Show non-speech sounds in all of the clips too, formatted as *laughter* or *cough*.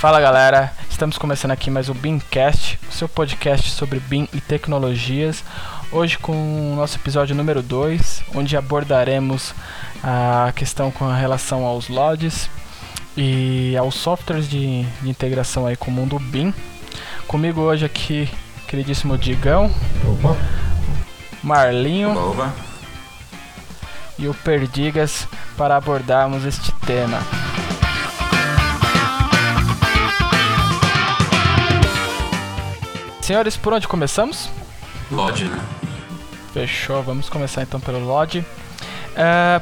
Fala galera, estamos começando aqui mais o BIMcast, o seu podcast sobre BIM e tecnologias. Hoje com o nosso episódio número 2, onde abordaremos a questão com relação aos LODs e aos softwares de, de integração aí com o mundo BIM. Comigo hoje aqui, queridíssimo Digão. Opa. Marlinho. Opa. E o Perdigas para abordarmos este tema. Senhores, por onde começamos? LOD, né? Fechou, vamos começar então pelo LOD. Uh,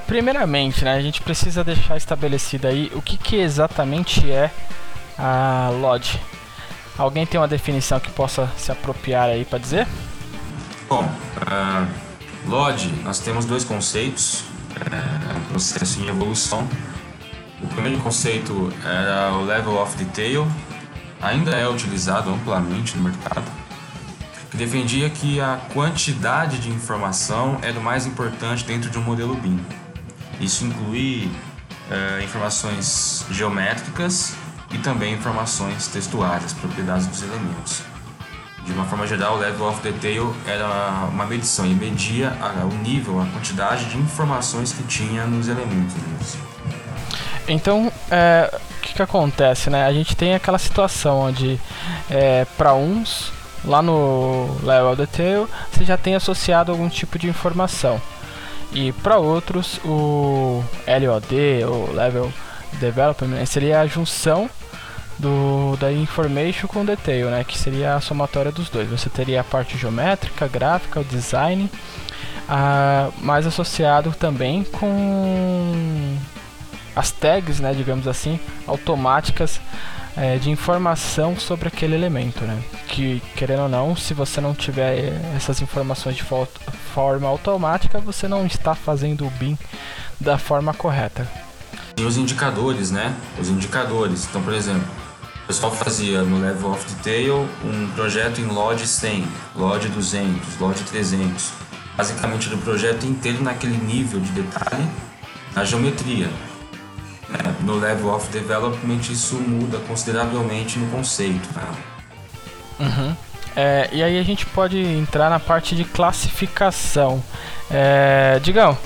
primeiramente, né, a gente precisa deixar estabelecido aí o que, que exatamente é a LOD. Alguém tem uma definição que possa se apropriar aí para dizer? Bom, uh, LOD, nós temos dois conceitos, um processo em evolução. O primeiro conceito era o Level of Detail, ainda é utilizado amplamente no mercado, que defendia que a quantidade de informação era o mais importante dentro de um modelo BIM. Isso inclui uh, informações geométricas e também informações textuais, propriedades dos elementos. De uma forma geral, o Level of Detail era uma medição e media o nível, a quantidade de informações que tinha nos elementos. Então, é, o que, que acontece, né? A gente tem aquela situação onde, é, para uns, lá no Level Detail, você já tem associado algum tipo de informação. E para outros, o LOD, ou Level Development, seria a junção do da information com detail, né, que seria a somatória dos dois. Você teria a parte geométrica, gráfica, o design, a, mais associado também com as tags, né, digamos assim, automáticas é, de informação sobre aquele elemento, né? Que querendo ou não, se você não tiver essas informações de forma automática, você não está fazendo o BIM da forma correta. E os indicadores, né? Os indicadores. Então, por exemplo, o pessoal fazia no Level of Detail um projeto em LOD 100, LOD 200, LOD 300. Basicamente, o projeto inteiro naquele nível de detalhe na geometria. No level of development isso muda consideravelmente no conceito. Né? Uhum. É, e aí a gente pode entrar na parte de classificação. É, Digão,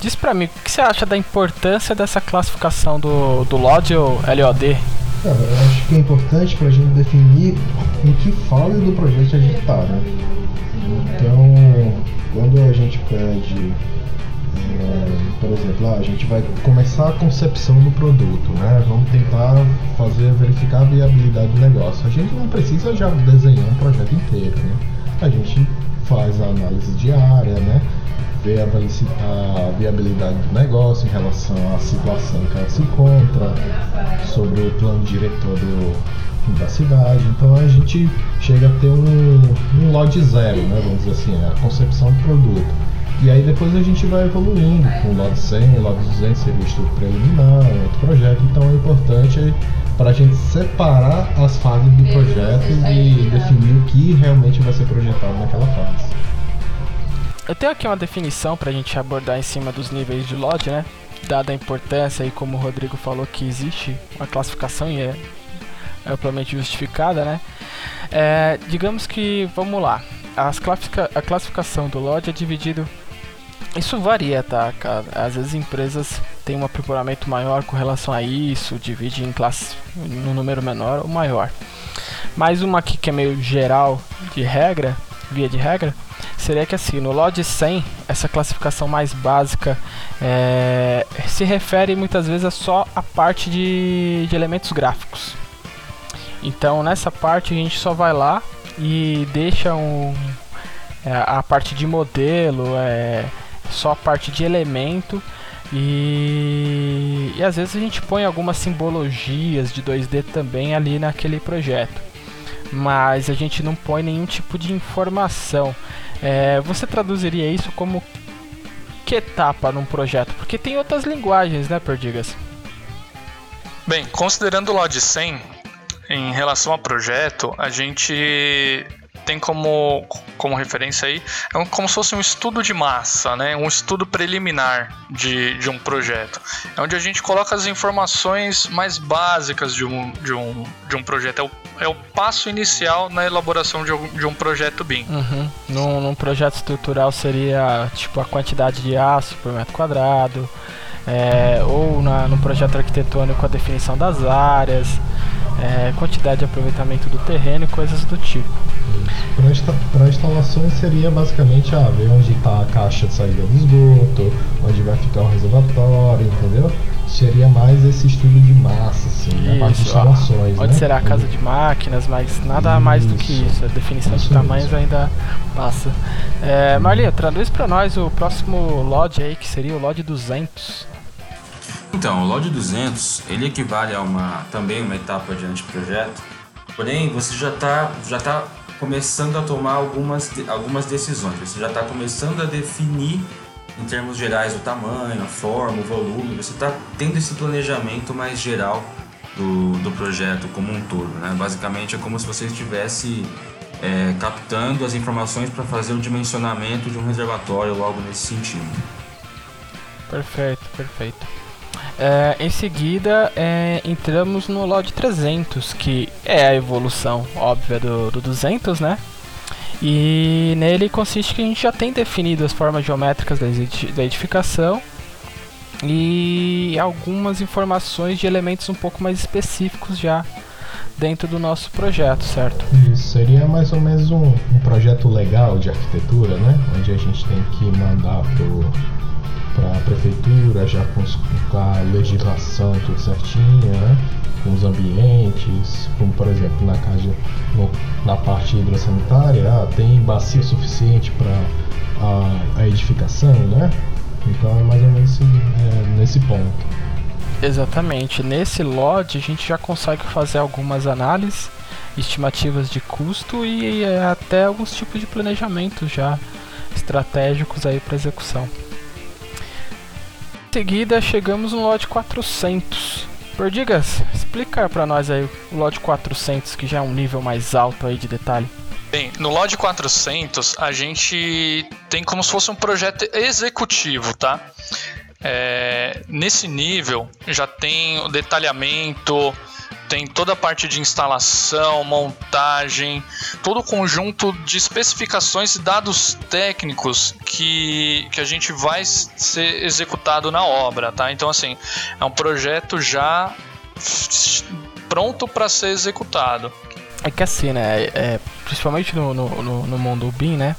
diz pra mim, o que você acha da importância dessa classificação do, do LOD ou LOD? Cara, eu acho que é importante pra gente definir em que fase do projeto a gente tá, né? Então, quando a gente pede por exemplo, ah, a gente vai começar a concepção do produto, né? Vamos tentar fazer verificar a viabilidade do negócio. A gente não precisa já desenhar um projeto inteiro, né? A gente faz a análise diária, né? Vê a viabilidade do negócio em relação à situação que ela se encontra, sobre o plano diretor do, da cidade. Então a gente chega a ter um, um lote zero, né? Vamos dizer assim, a concepção do produto e aí depois a gente vai evoluindo com o lado 100, o lado 200 seria estudo preliminar, outro projeto. Então é importante para a gente separar as fases do projeto e definir o que realmente vai ser projetado naquela fase. Eu tenho aqui uma definição para a gente abordar em cima dos níveis de LOD, né? Dada a importância e como o Rodrigo falou que existe uma classificação e é amplamente justificada, né? É, digamos que, vamos lá, as classifica a classificação do LOD é dividido isso varia, tá, cara? Às vezes empresas têm um aprimoramento maior com relação a isso, divide em classe no número menor ou maior. Mais uma aqui que é meio geral de regra, via de regra, seria que assim, no LOD 100, essa classificação mais básica é, se refere muitas vezes a só a parte de, de elementos gráficos. Então nessa parte a gente só vai lá e deixa um, é, a parte de modelo, é, só a parte de elemento e, e às vezes a gente põe algumas simbologias de 2D também ali naquele projeto, mas a gente não põe nenhum tipo de informação. É, você traduziria isso como que etapa num projeto? Porque tem outras linguagens, né, Perdigas? Bem, considerando o LOD 100, em relação ao projeto, a gente tem como, como referência aí, é como se fosse um estudo de massa, né? um estudo preliminar de, de um projeto. É onde a gente coloca as informações mais básicas de um, de um, de um projeto. É o, é o passo inicial na elaboração de um, de um projeto BIM. Uhum. Num, num projeto estrutural seria tipo a quantidade de aço por metro quadrado, é, ou na, no projeto arquitetônico a definição das áreas, é, quantidade de aproveitamento do terreno e coisas do tipo. Para instalações seria basicamente ah, ver onde está a caixa de saída do esgoto, onde vai ficar o reservatório, entendeu? Seria mais esse estudo de massa, assim, isso, a parte de instalações. Onde né? será a casa de máquinas, mas nada isso, mais do que isso. A definição isso de tamanhos ainda passa. É, Marlinha, traduz para nós o próximo LOD aí, que seria o LOD 200. Então, o LOD 200, ele equivale a uma também uma etapa de anteprojeto, porém você já está já tá começando a tomar algumas, algumas decisões, você já está começando a definir em termos gerais o tamanho, a forma, o volume, você está tendo esse planejamento mais geral do, do projeto como um todo. Né? Basicamente é como se você estivesse é, captando as informações para fazer o dimensionamento de um reservatório algo nesse sentido. Perfeito, perfeito. É, em seguida, é, entramos no LOD 300, que é a evolução óbvia do, do 200, né? E nele consiste que a gente já tem definido as formas geométricas da edificação e algumas informações de elementos um pouco mais específicos já dentro do nosso projeto, certo? Isso seria mais ou menos um, um projeto legal de arquitetura, né? Onde a gente tem que mandar pro para a prefeitura, já com, com, a legislação tudo certinha, né? com os ambientes, como por exemplo na casa, no, na parte hidrossanitária, ah, tem bacia suficiente para a, a, edificação, né? Então é mais ou menos esse, é, nesse ponto. Exatamente. Nesse lote a gente já consegue fazer algumas análises, estimativas de custo e é, até alguns tipos de planejamento já estratégicos aí para execução. Seguida, chegamos no lote 400. Perdigas, explica para nós aí o lote 400, que já é um nível mais alto aí de detalhe. Bem, no lote 400 a gente tem como se fosse um projeto executivo, tá? É, nesse nível já tem o detalhamento, tem toda a parte de instalação, montagem, todo o conjunto de especificações e dados técnicos que, que a gente vai ser executado na obra, tá? Então, assim, é um projeto já pronto para ser executado. É que assim, né? É, principalmente no, no, no, mundo BIM, né?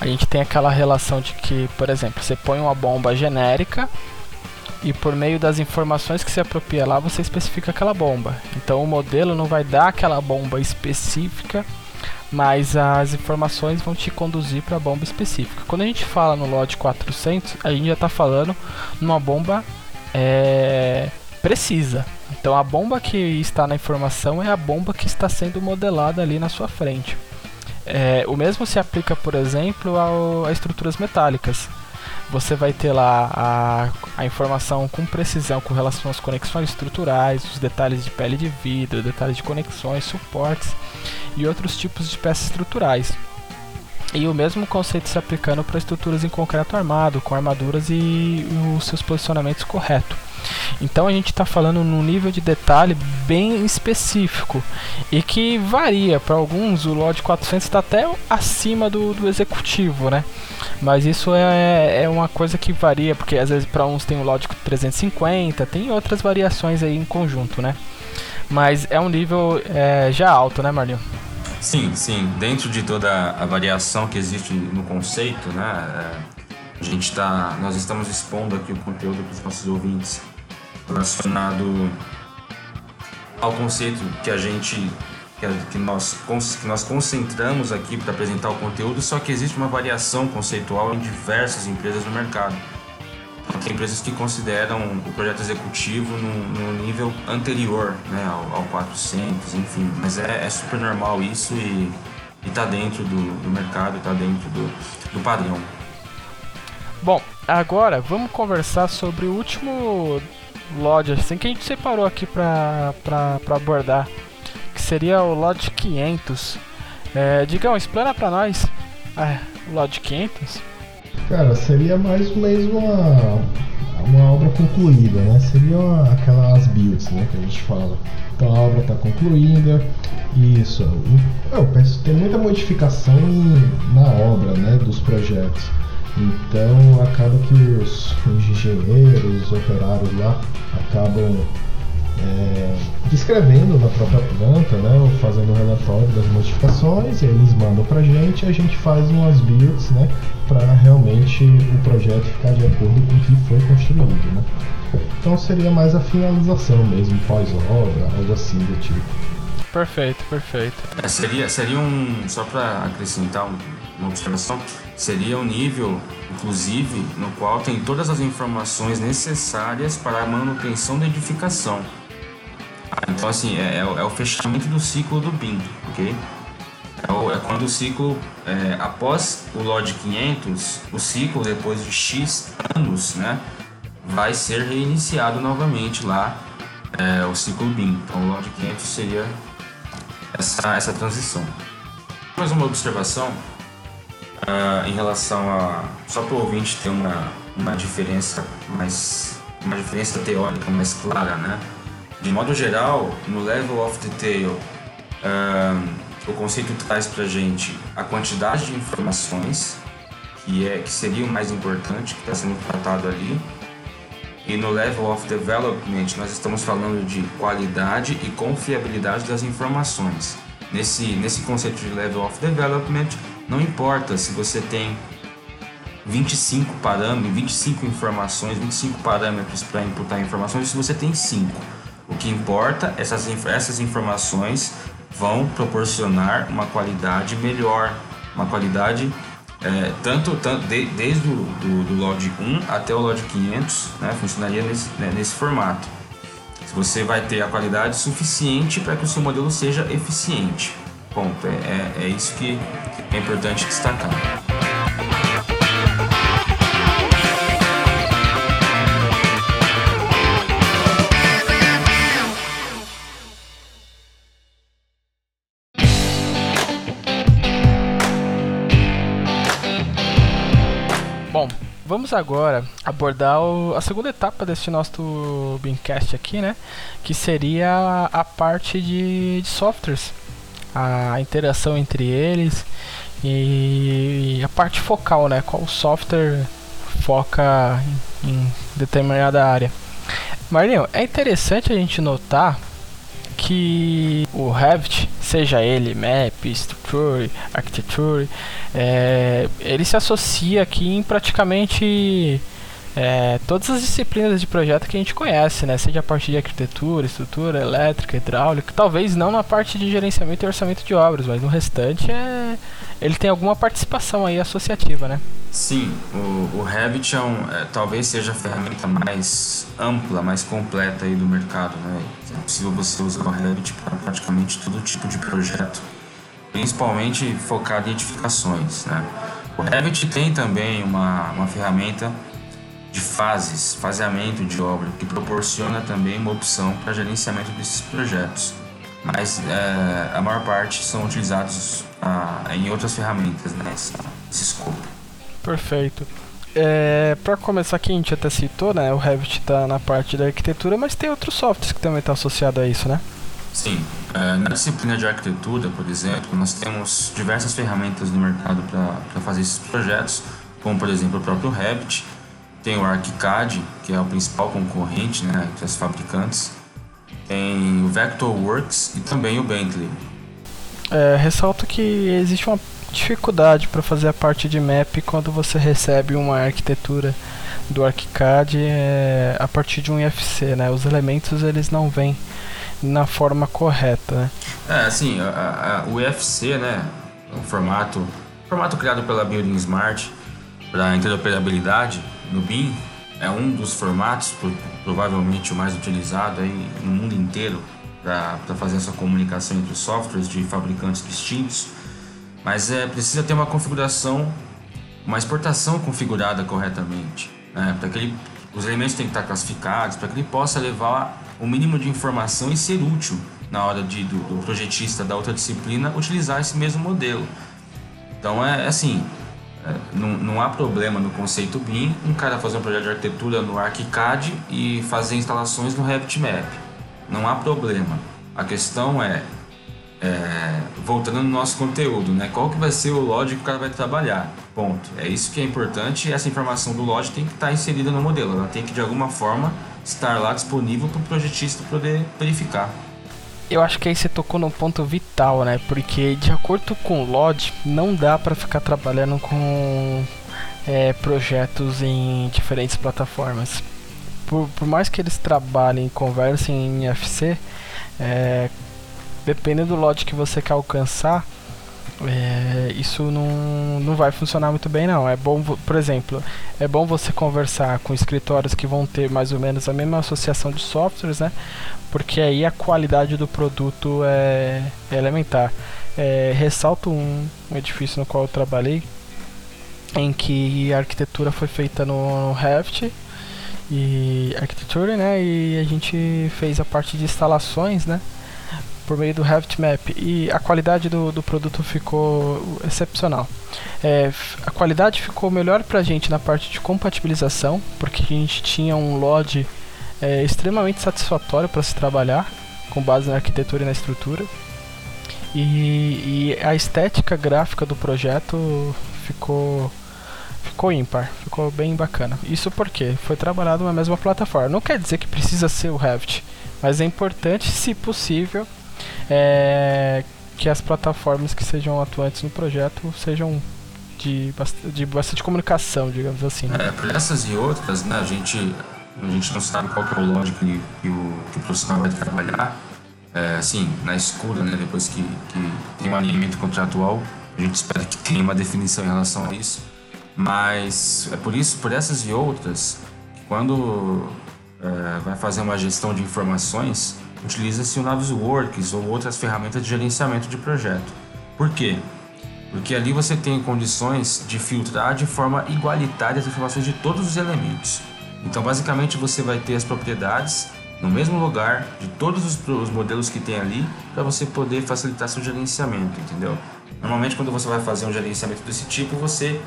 A gente tem aquela relação de que, por exemplo, você põe uma bomba genérica e por meio das informações que se apropria lá você especifica aquela bomba. Então o modelo não vai dar aquela bomba específica, mas as informações vão te conduzir para a bomba específica. Quando a gente fala no lote 400, a gente já está falando numa bomba é, precisa. Então a bomba que está na informação é a bomba que está sendo modelada ali na sua frente. É, o mesmo se aplica, por exemplo, ao, a estruturas metálicas você vai ter lá a, a informação com precisão com relação às conexões estruturais, os detalhes de pele de vidro, detalhes de conexões, suportes e outros tipos de peças estruturais. E o mesmo conceito se aplicando para estruturas em concreto armado, com armaduras e, os seus posicionamentos corretos. Então a gente está falando num nível de detalhe bem específico e que varia. Para alguns, o LOD 400 está até acima do, do executivo, né? Mas isso é, é uma coisa que varia, porque às vezes para uns tem o LOD 350, tem outras variações aí em conjunto, né? Mas é um nível é, já alto, né, Marlinho? Sim, sim. Dentro de toda a variação que existe no conceito, né? É, a gente tá, nós estamos expondo aqui o conteúdo para os nossos ouvintes relacionado ao conceito que a gente que nós, que nós concentramos aqui para apresentar o conteúdo, só que existe uma variação conceitual em diversas empresas no mercado. Tem empresas que consideram o projeto executivo no nível anterior né, ao, ao 400, enfim, mas é, é, super normal isso e está dentro do, do mercado, está dentro do, do padrão. Bom, agora vamos conversar sobre o último LOD assim, que a gente separou aqui para abordar, seria o LOD 500. É, Digão, explana para nós é, o Lodge 500. Cara, seria mais ou uma, uma obra concluída, né? Seria uma, aquelas builds, né, que a gente fala. Então a obra está concluída, isso. Eu penso tem muita modificação na obra, né, dos projetos. Então acaba que os engenheiros, os operários lá acabam é, descrevendo na própria planta, né, ou fazendo um relatório das modificações, e eles mandam para a gente e a gente faz umas builds né, para realmente o projeto ficar de acordo com o que foi construído. Né. Então seria mais a finalização mesmo, pós-obra, algo assim do tipo. Perfeito, perfeito. É, seria, seria um. Só para acrescentar uma observação, seria um nível, inclusive, no qual tem todas as informações necessárias para a manutenção da edificação então, assim, é, é, é, o fechamento do ciclo do BIM, ok? É, o, é quando o ciclo, é, após o LOD 500, o ciclo, depois de X anos, né, vai ser reiniciado novamente lá, é, o ciclo BIM. Então, o LOD 500 seria essa, essa transição. Mais uma observação uh, em relação a. Só para o ouvinte ter uma, uma diferença mais. uma diferença teórica mais clara, né? De modo geral, no Level of Detail, um, o conceito traz para gente a quantidade de informações, que, é, que seria o mais importante, que está sendo tratado ali. E no Level of Development, nós estamos falando de qualidade e confiabilidade das informações. Nesse, nesse conceito de Level of Development, não importa se você tem 25 parâmetros, 25 informações, 25 parâmetros para imputar informações, se você tem 5 o que importa, essas, essas informações vão proporcionar uma qualidade melhor, uma qualidade é, tanto, tanto de, desde o do, LOD 1 até o LOD 500, né, funcionaria nesse, né, nesse formato. Você vai ter a qualidade suficiente para que o seu modelo seja eficiente. Ponto. É, é, é isso que é importante destacar. Vamos agora abordar o, a segunda etapa desse nosso Beamcast aqui, né? Que seria a, parte de, de, softwares, a interação entre eles e a parte focal, né? Qual software foca em, em determinada área. Marlinho, é interessante a gente notar que o Revit, seja ele Map, Structure, Architecture, é, ele se associa aqui em praticamente é, todas as disciplinas de projeto que a gente conhece, né? Seja a parte de arquitetura, estrutura, elétrica, hidráulica, talvez não na parte de gerenciamento e orçamento de obras, mas no restante é, ele tem alguma participação aí associativa, né? Sim, o, o Revit é, um, é, talvez seja a ferramenta mais ampla, mais completa aí do mercado, né? É possível você usar o Revit para praticamente todo tipo de projeto, principalmente focado em edificações, né? O Revit tem também uma, uma ferramenta de fases, faseamento de obra, que proporciona também uma opção para gerenciamento desses projetos. Mas é, a maior parte são utilizados ah, em outras ferramentas, né? Escopo. Perfeito. É, para começar aqui, a gente até citou, né? O Revit está na parte da arquitetura, mas tem outros softwares que também estão tá associados a isso, né? Sim. É, na disciplina de arquitetura, por exemplo, nós temos diversas ferramentas no mercado para fazer esses projetos, como por exemplo o próprio Revit, tem o ArchiCAD, que é o principal concorrente né, entre as fabricantes, tem o Vectorworks e também o Bentley. É, ressalto que existe uma dificuldade para fazer a parte de map quando você recebe uma arquitetura do ArchiCAD é, a partir de um IFC, né? Os elementos eles não vêm na forma correta, né? É, assim, a, a, o IFC, né, o formato, formato criado pela Building Smart para interoperabilidade no BIM, é um dos formatos, provavelmente o mais utilizado aí no mundo inteiro para fazer essa comunicação entre softwares de fabricantes distintos. Mas é precisa ter uma configuração, uma exportação configurada corretamente, né? para que ele, os elementos têm que estar classificados, para que ele possa levar o mínimo de informação e ser útil na hora de, do, do projetista da outra disciplina utilizar esse mesmo modelo. Então é, é assim, é, não, não há problema no conceito BIM um cara fazer um projeto de arquitetura no ArchiCAD e fazer instalações no RevitMap. Não há problema. A questão é, é, voltando no nosso conteúdo, né? Qual que vai ser o lógico que o cara vai trabalhar? Ponto. É isso que é importante essa informação do lógico tem que estar inserida no modelo. Ela tem que de alguma forma estar lá disponível para o projetista poder verificar. Eu acho que aí você tocou num ponto vital, né? Porque de acordo com o LOD, não dá para ficar trabalhando com é, projetos em diferentes plataformas. Por, por, mais que eles trabalhem e conversem em FC, é, dependendo do LOD que você quer alcançar, é, isso não, não vai funcionar muito bem não. É bom, por exemplo, é bom você conversar com escritórios que vão ter mais ou menos a mesma associação de softwares, né? Porque aí a qualidade do produto é, é elementar. É, ressalto um, um, edifício no qual eu trabalhei, em que a arquitetura foi feita no, no Revit e arquitetura, né? E a gente fez a parte de instalações, né? Por meio do Map e a qualidade do, do produto ficou excepcional. É, a qualidade ficou melhor para a gente na parte de compatibilização, porque a gente tinha um LOD é, extremamente satisfatório para se trabalhar, com base na arquitetura e na estrutura. E, e, a estética gráfica do projeto ficou ficou ímpar, ficou bem bacana. Isso porque foi trabalhado na mesma plataforma. Não quer dizer que precisa ser o Revit, mas é importante, se possível, é, que as plataformas que sejam atuantes no projeto sejam de, de bastante comunicação, digamos assim. Né? É, por essas e outras, né, a gente, a gente não sabe qual é o lógico que, que, o, que o profissional vai trabalhar. É, assim, na escura, né, depois que, que tem um alinhamento contratual, a gente espera que tenha uma definição em relação a isso. Mas é por isso, por essas e outras, que quando é, vai fazer uma gestão de informações, utiliza-se o Navisworks ou outras ferramentas de gerenciamento de projeto. Por quê? Porque ali você tem condições de filtrar de forma igualitária as informações de todos os elementos. Então, basicamente, você vai ter as propriedades no mesmo lugar de todos os, os modelos que tem ali para você poder facilitar seu gerenciamento, entendeu? Normalmente, quando você vai fazer um gerenciamento desse tipo, você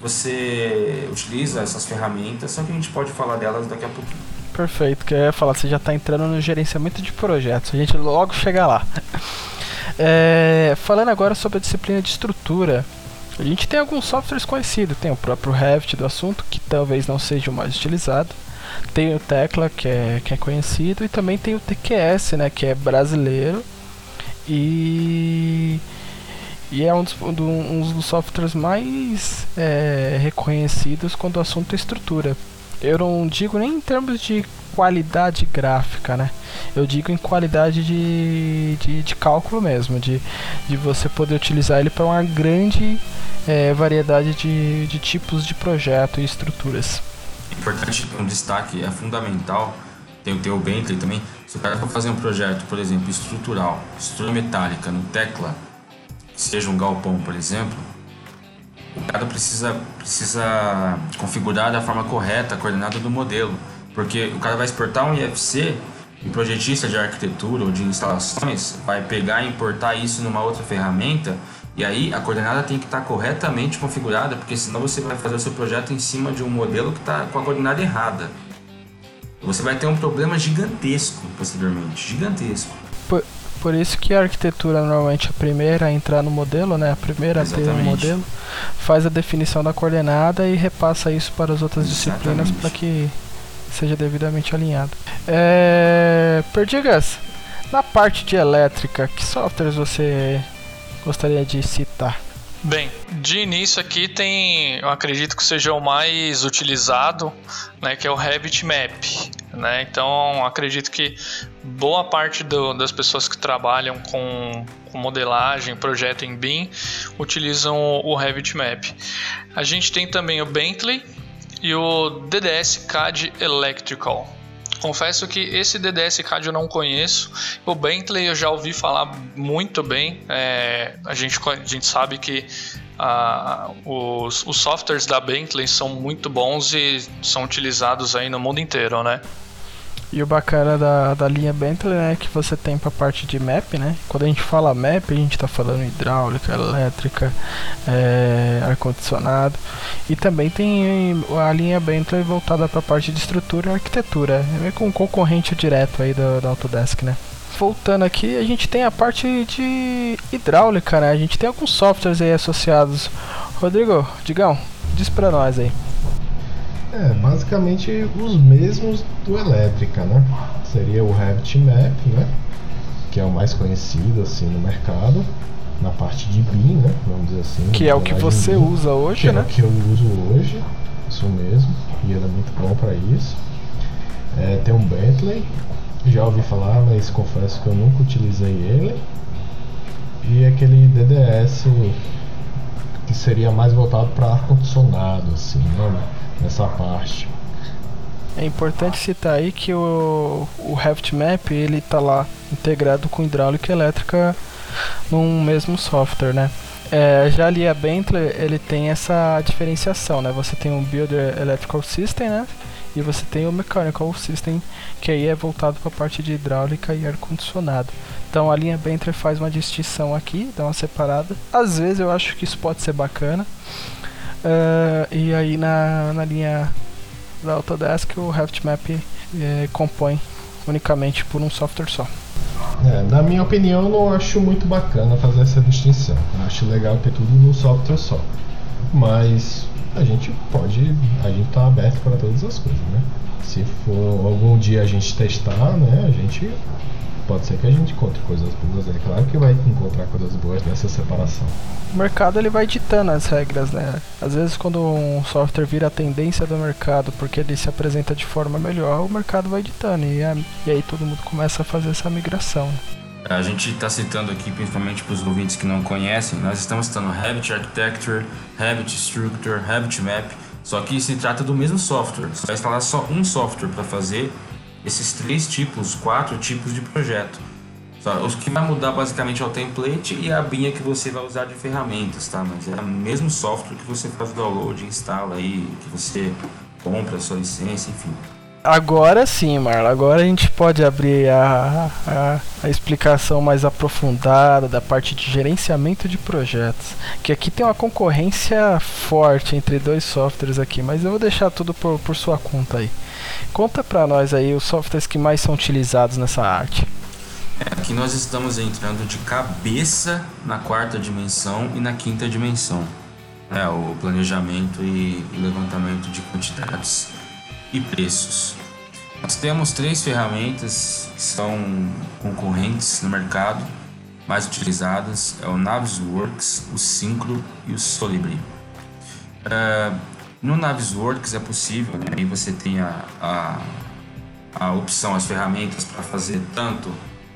você utiliza essas ferramentas, só que a gente pode falar delas daqui a pouquinho. Perfeito, que eu ia falar, você já está entrando no gerenciamento de projetos, a gente logo chega lá. é, falando agora sobre a disciplina de estrutura, a gente tem alguns softwares conhecidos, tem o próprio Revit do assunto, que talvez não seja o mais utilizado, tem o Tecla, que é, que é conhecido, e também tem o TQS, né, que é brasileiro, e, e é um dos, um dos softwares mais é, reconhecidos quando o assunto é estrutura eu não digo nem em termos de qualidade gráfica, né? Eu digo em qualidade de, de, de cálculo mesmo, de, de você poder utilizar ele para uma grande é, variedade de, de tipos de projeto e estruturas. Importante, um destaque é fundamental, tem o teu Bentley também, se o cara for fazer um projeto, por exemplo, estrutural, estrutura metálica no tecla, seja um galpão, por exemplo, o cara precisa, precisa configurar da forma correta a coordenada do modelo, porque o cara vai exportar um IFC e o projetista de arquitetura ou de instalações vai pegar e importar isso numa outra ferramenta e aí a coordenada tem que estar corretamente configurada, porque senão você vai fazer o seu projeto em cima de um modelo que está com a coordenada errada. Você vai ter um problema gigantesco posteriormente, gigantesco. Por, isso que a arquitetura normalmente é a primeira a entrar no modelo, né? A primeira Exatamente. a ter um modelo, faz a definição da coordenada e repassa isso para as outras Exatamente. disciplinas para que seja devidamente alinhado. É... Perdigas, na parte de elétrica, que softwares você gostaria de citar? Bem, de início aqui tem, eu acredito que seja o mais utilizado, né, que é o Revit Map, né? Então, acredito que boa parte do, das pessoas que trabalham com, com, modelagem, projeto em BIM, utilizam o, o Revit Map. A gente tem também o Bentley e o DDS CAD Electrical. Confesso que esse DDS CAD eu não conheço. O Bentley eu já ouvi falar muito bem. É, a, gente, a gente sabe que ah, os, os softwares da Bentley são muito bons e são utilizados aí no mundo inteiro, né? E o bacana da, da linha Bentley né, é que você tem para a parte de map, né? Quando a gente fala map, a gente está falando hidráulica, elétrica, é, ar-condicionado. E também tem a linha Bentley voltada para a parte de estrutura e arquitetura. É meio que um concorrente direto aí da, da Autodesk, né? Voltando aqui, a gente tem a parte de hidráulica, né? A gente tem alguns softwares aí associados. Rodrigo, Digão, diz para nós aí. É, basicamente os mesmos do Elétrica, né? Seria o Revit Map, né? Que é o mais conhecido assim no mercado, na parte de BIM, né? Vamos dizer assim. Que é o que você BIM, usa hoje, que né? É o que eu uso hoje, isso mesmo. E ele é muito bom para isso. É, tem um Bentley, já ouvi falar, mas confesso que eu nunca utilizei ele. E aquele DDS que seria mais voltado para ar condicionado, assim, né? Nessa parte. É importante citar aí que o, o Revit Map ele está lá integrado com hidráulica e elétrica num mesmo software, né? É, já ali a Bentley ele tem essa diferenciação, né? Você tem um Builder Electrical System, né? E você tem o Mechanical System, que aí é voltado para a parte de hidráulica e ar-condicionado. Então a linha Bentley faz uma distinção aqui, dá uma separada. Às vezes eu acho que isso pode ser bacana, Uh, e aí na, na linha da Autodesk o Map é, compõe unicamente por um software só. É, na minha opinião, eu não acho muito bacana fazer essa distinção. Eu acho legal ter tudo num software só. Mas a gente pode, a gente tá aberto para todas as coisas, né? Se for algum dia a gente testar, né, a gente pode ser que a gente encontre coisas boas. É claro que vai encontrar coisas boas nessa separação. O mercado ele vai ditando as regras, né? Às vezes quando um software vira a tendência do mercado porque ele se apresenta de forma melhor, o mercado vai ditando e, e aí todo mundo começa a fazer essa migração. A gente está citando aqui, principalmente para os ouvintes que não conhecem, nós estamos citando Revit Architecture, Revit Structure, Revit Map, só que se trata do mesmo software. Você vai instalar só um software para fazer esses três tipos, quatro tipos de projeto. Os que vai mudar basicamente é o template e a abinha que você vai usar de ferramentas, tá? Mas é o mesmo software que você faz o download, instala aí, que você compra a sua licença, enfim. Agora sim, Marla. Agora a gente pode abrir a, a, a, explicação mais aprofundada da parte de gerenciamento de projetos. Que aqui tem uma concorrência forte entre dois softwares aqui, mas eu vou deixar tudo por, por sua conta aí. Conta pra nós aí os softwares que mais são utilizados nessa arte. É, aqui nós estamos entrando de cabeça na quarta dimensão e na quinta dimensão. É, o planejamento e levantamento de quantidades e preços. Nós temos três ferramentas que são concorrentes no mercado, mais utilizadas, é o Navisworks, o Syncro e o Solibri. É, no Navisworks é possível, né? aí você tem a, a, a opção, as ferramentas para fazer tanto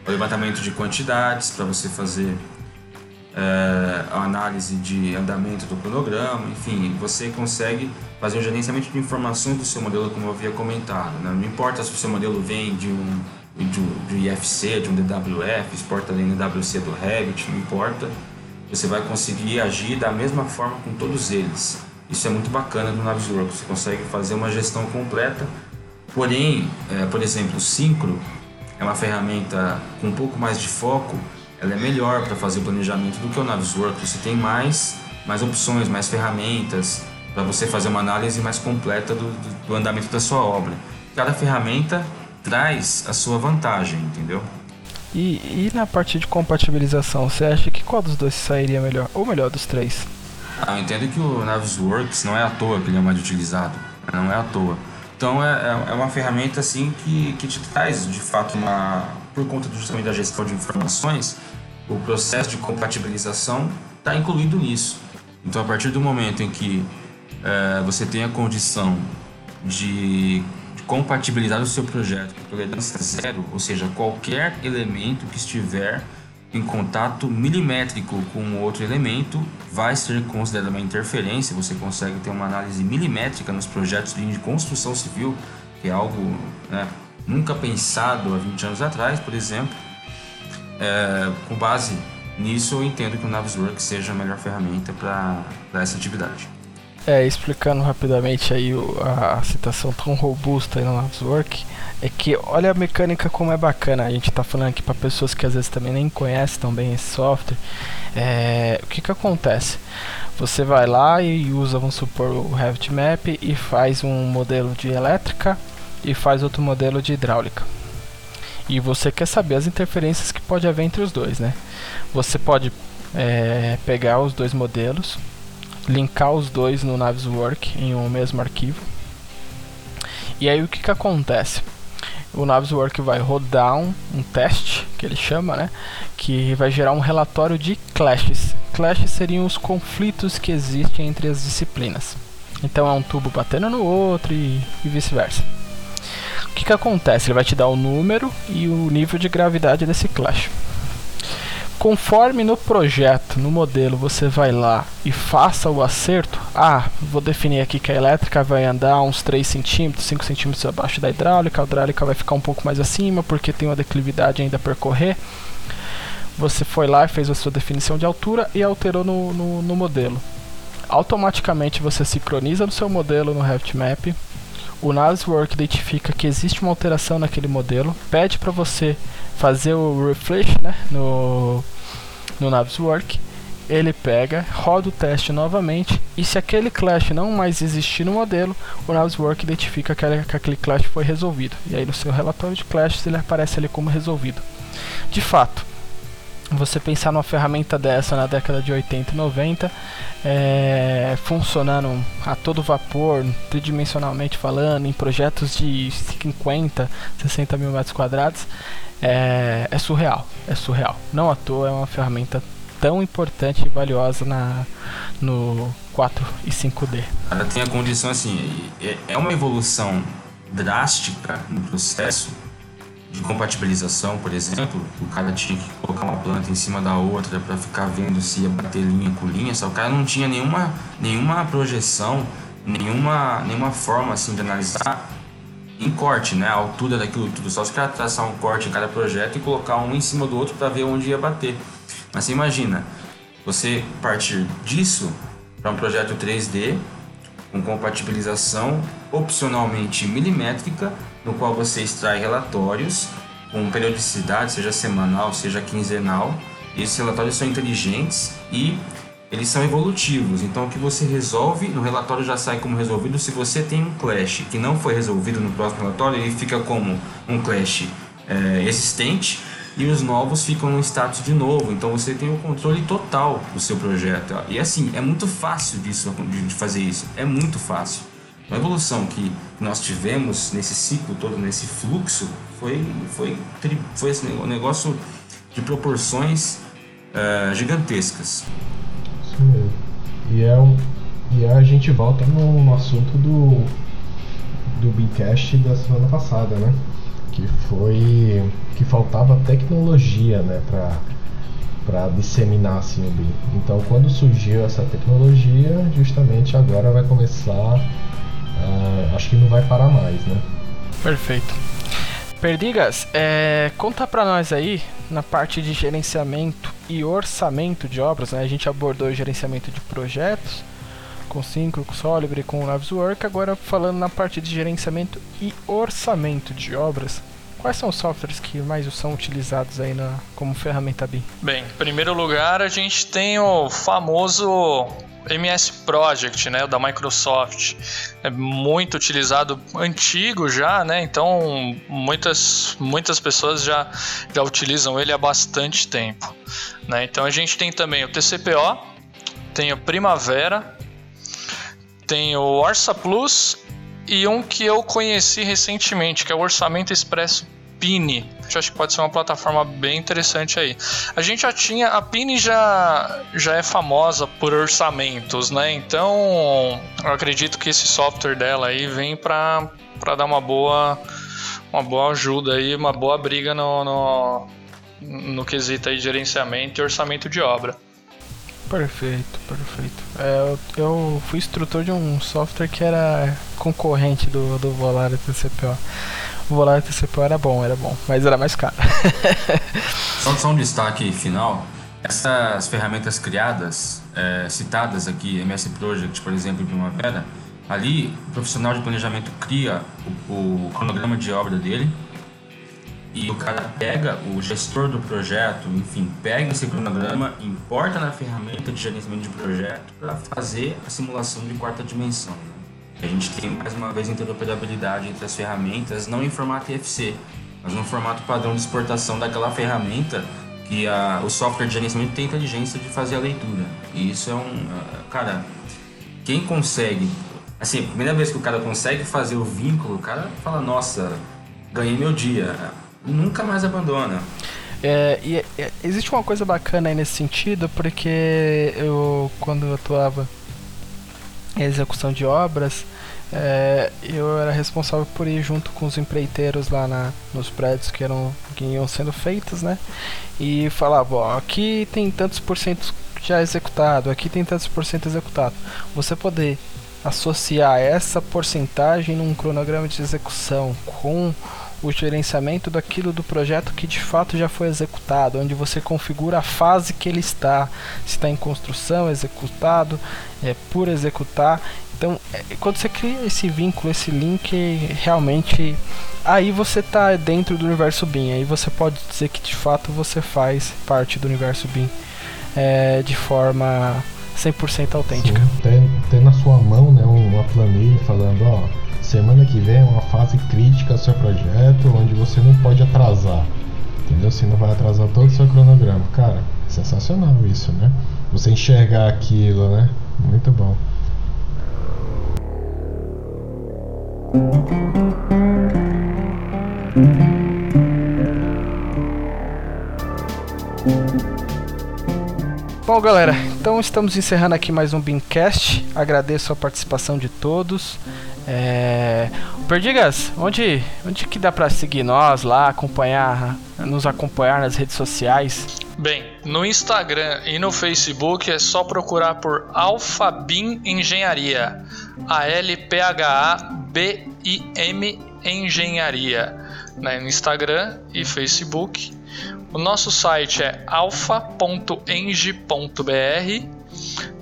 o levantamento de quantidades, para você fazer é, a análise de andamento do cronograma, enfim, você consegue fazer o gerenciamento de informações do seu modelo, como eu havia comentado. Né? Não importa se o seu modelo vem de um, de um, de um IFC, de um DWF, exporta ali no do Revit, não importa, você vai conseguir agir da mesma forma com todos eles. Isso é muito bacana do Navisworks, você consegue fazer uma gestão completa. Porém, é, por exemplo, o Syncro é uma ferramenta com um pouco mais de foco, ela é melhor para fazer o planejamento do que o Navisworks. Você tem mais, mais opções, mais ferramentas para você fazer uma análise mais completa do, do, do andamento da sua obra. Cada ferramenta traz a sua vantagem, entendeu? E, e na parte de compatibilização, você acha que qual dos dois sairia melhor? Ou melhor dos três? Ah, eu entendo que o Navisworks não é à toa que ele é mais utilizado. Não é à toa. Então é, é, é uma ferramenta assim que, que te traz de fato uma. Por conta justamente da gestão de informações, o processo de compatibilização está incluído nisso. Então a partir do momento em que é, você tem a condição de, compatibilizar o seu projeto com tolerância zero, ou seja, qualquer elemento que estiver em contato milimétrico com outro elemento vai ser considerado uma interferência. Você consegue ter uma análise milimétrica nos projetos de construção civil, que é algo né, nunca pensado há 20 anos atrás, por exemplo. É, com base nisso, eu entendo que o Navisworks seja a melhor ferramenta para essa atividade. É, explicando rapidamente aí a, a citação tão robusta aí no Navisworks, é que olha a mecânica como é bacana. A gente está falando aqui para pessoas que às vezes também nem conhecem tão bem esse software. É, o que, que acontece? Você vai lá e usa, vamos supor, o Revit Map e faz um modelo de elétrica e faz outro modelo de hidráulica. E você quer saber as interferências que pode haver entre os dois, né? Você pode é, pegar os dois modelos, linkar os dois no Naviswork em um mesmo arquivo. E aí o que, que acontece? O Naviswork vai rodar um, um teste, que ele chama, né? Que vai gerar um relatório de clashes. Clashes seriam os conflitos que existem entre as disciplinas. Então é um tubo batendo no outro e, e vice-versa. O que, que acontece? Ele vai te dar o número e o nível de gravidade desse clash. Conforme no projeto, no modelo, você vai lá e faça o acerto. Ah, vou definir aqui que a elétrica vai andar uns 3 centímetros, 5 centímetros abaixo da hidráulica, a hidráulica vai ficar um pouco mais acima porque tem uma declividade ainda a percorrer. Você foi lá e fez a sua definição de altura e alterou no, no, no modelo. Automaticamente você sincroniza no seu modelo no Map. O Naviswork identifica que existe uma alteração naquele modelo, pede para você fazer o refresh né, no, no Naviswork, ele pega, roda o teste novamente e se aquele clash não mais existir no modelo, o Naviswork identifica que aquele clash foi resolvido. E aí no seu relatório de clashes ele aparece ali como resolvido. De fato, você pensar numa ferramenta dessa na década de 80 e 90, é, funcionando a todo vapor, tridimensionalmente falando, em projetos de 50, 60 mil metros quadrados, é, é surreal, é surreal. Não à toa é uma ferramenta tão importante e valiosa na, no 4 e 5D. Ela tem a condição assim, é, é uma evolução drástica no processo de compatibilização, por exemplo, o cara tinha que colocar uma planta em cima da outra para ficar vendo se ia bater linha com linha, só o cara não tinha nenhuma, nenhuma projeção, nenhuma, nenhuma forma assim de analisar em corte, né? A altura daquilo tudo. Só se cara traçar um corte em cada projeto e colocar um em cima do outro para ver onde ia bater. Mas você imagina, você partir disso para um projeto 3D com compatibilização opcionalmente milimétrica, no qual você extrai relatórios com periodicidade, seja semanal, seja quinzenal. Esses relatórios são inteligentes e eles são evolutivos. Então, o que você resolve no relatório já sai como resolvido. Se você tem um clash que não foi resolvido no próximo relatório, ele fica como um clash é, existente e os novos ficam no status de novo. Então, você tem o controle total do seu projeto. E assim, é muito fácil disso, de fazer isso. É muito fácil. A evolução que nós tivemos nesse ciclo todo, nesse fluxo, foi, foi, foi esse negócio de proporções uh, gigantescas mesmo. E, é um, e a gente volta no, no assunto do, do Bcast da semana passada, né? Que foi que faltava tecnologia, né? Pra, para disseminar assim o BIM. Então, quando surgiu essa tecnologia, justamente agora vai começar. Uh, acho que não vai parar mais, né? Perfeito. Perdigas, é, conta para nós aí na parte de gerenciamento e orçamento de obras, né? A gente abordou o gerenciamento de projetos com Synchro, com Solibri, com Naviswork, agora falando na parte de gerenciamento e orçamento de obras. Quais são os softwares que mais são utilizados aí na, como ferramenta BIM? Bem, em primeiro lugar, a gente tem o famoso MS Project, né, da Microsoft, é muito utilizado, antigo já, né? Então muitas muitas pessoas já já utilizam ele há bastante tempo, né? Então a gente tem também o TCPO, tem o Primavera, tem o Orsa Plus e um que eu conheci recentemente, que é o Orçamento Expresso Pini. Eu acho que pode ser uma plataforma bem interessante aí. A gente já tinha. A Pini já, já é famosa por orçamentos, né? Então eu acredito que esse software dela aí vem para dar uma boa, uma boa ajuda aí, uma boa briga no, no, no quesito aí de gerenciamento e orçamento de obra. Perfeito, perfeito. É, eu, eu, fui instrutor de um software que era concorrente do, do Volar TCPO. O Volar TCP era bom, era bom, mas era mais caro. *laughs* só, só um destaque final. Essas ferramentas criadas, é, citadas aqui, MS Project, por exemplo, em Primavera, Ali, o profissional de planejamento cria o, o cronograma de obra dele e o cara pega o gestor do projeto, enfim, pega esse cronograma, importa na ferramenta de gerenciamento de projeto para fazer a simulação de quarta dimensão. A gente tem mais uma vez interoperabilidade entre as ferramentas, não em formato IFC, mas no formato padrão de exportação daquela ferramenta que a, o software de gerenciamento tem inteligência de fazer a leitura. E isso é um. Cara, quem consegue. Assim, a primeira vez que o cara consegue fazer o vínculo, o cara fala: Nossa, ganhei meu dia. Nunca mais abandona. É, e é, existe uma coisa bacana aí nesse sentido, porque eu, quando eu atuava em execução de obras, é, eu era responsável por ir junto com os empreiteiros lá na, nos prédios que, eram, que iam sendo feitos, né? E falava, ó, aqui tem tantos por cento já executado, aqui tem tantos por cento executado. Você poder associar essa porcentagem num cronograma de execução com o gerenciamento daquilo do projeto que de fato já foi executado, onde você configura a fase que ele está, se está em construção, executado, é, por executar. Então, é, quando você cria esse vínculo, esse link, realmente aí você está dentro do universo BIM. Aí você pode dizer que de fato você faz parte do universo BIM é, de forma 100% autêntica. Sim, tem, tem na sua mão né, uma planilha falando, ó semana que vem é uma fase crítica do seu projeto, onde você não pode atrasar. Entendeu? Você não vai atrasar todo o seu cronograma. Cara, sensacional isso, né? Você enxergar aquilo, né? Muito bom. Bom, galera, então estamos encerrando aqui mais um Beamcast. Agradeço a participação de todos. É... Perdigas, onde, onde que dá para seguir nós lá, acompanhar, nos acompanhar nas redes sociais? Bem, no Instagram e no Facebook é só procurar por Alphabim Engenharia. A-L-P-H-A-B-I-M Engenharia. Né? No Instagram e Facebook. O nosso site é alfa.eng.br.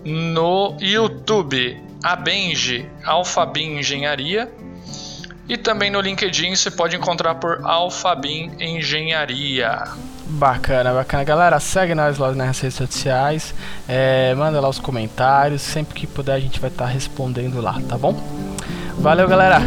No YouTube a Benji, Alphabin Engenharia. E também no LinkedIn você pode encontrar por Alphabin Engenharia. Bacana, bacana. Galera, segue nós lá nas redes sociais, é, manda lá os comentários. Sempre que puder a gente vai estar tá respondendo lá, tá bom? Valeu, galera!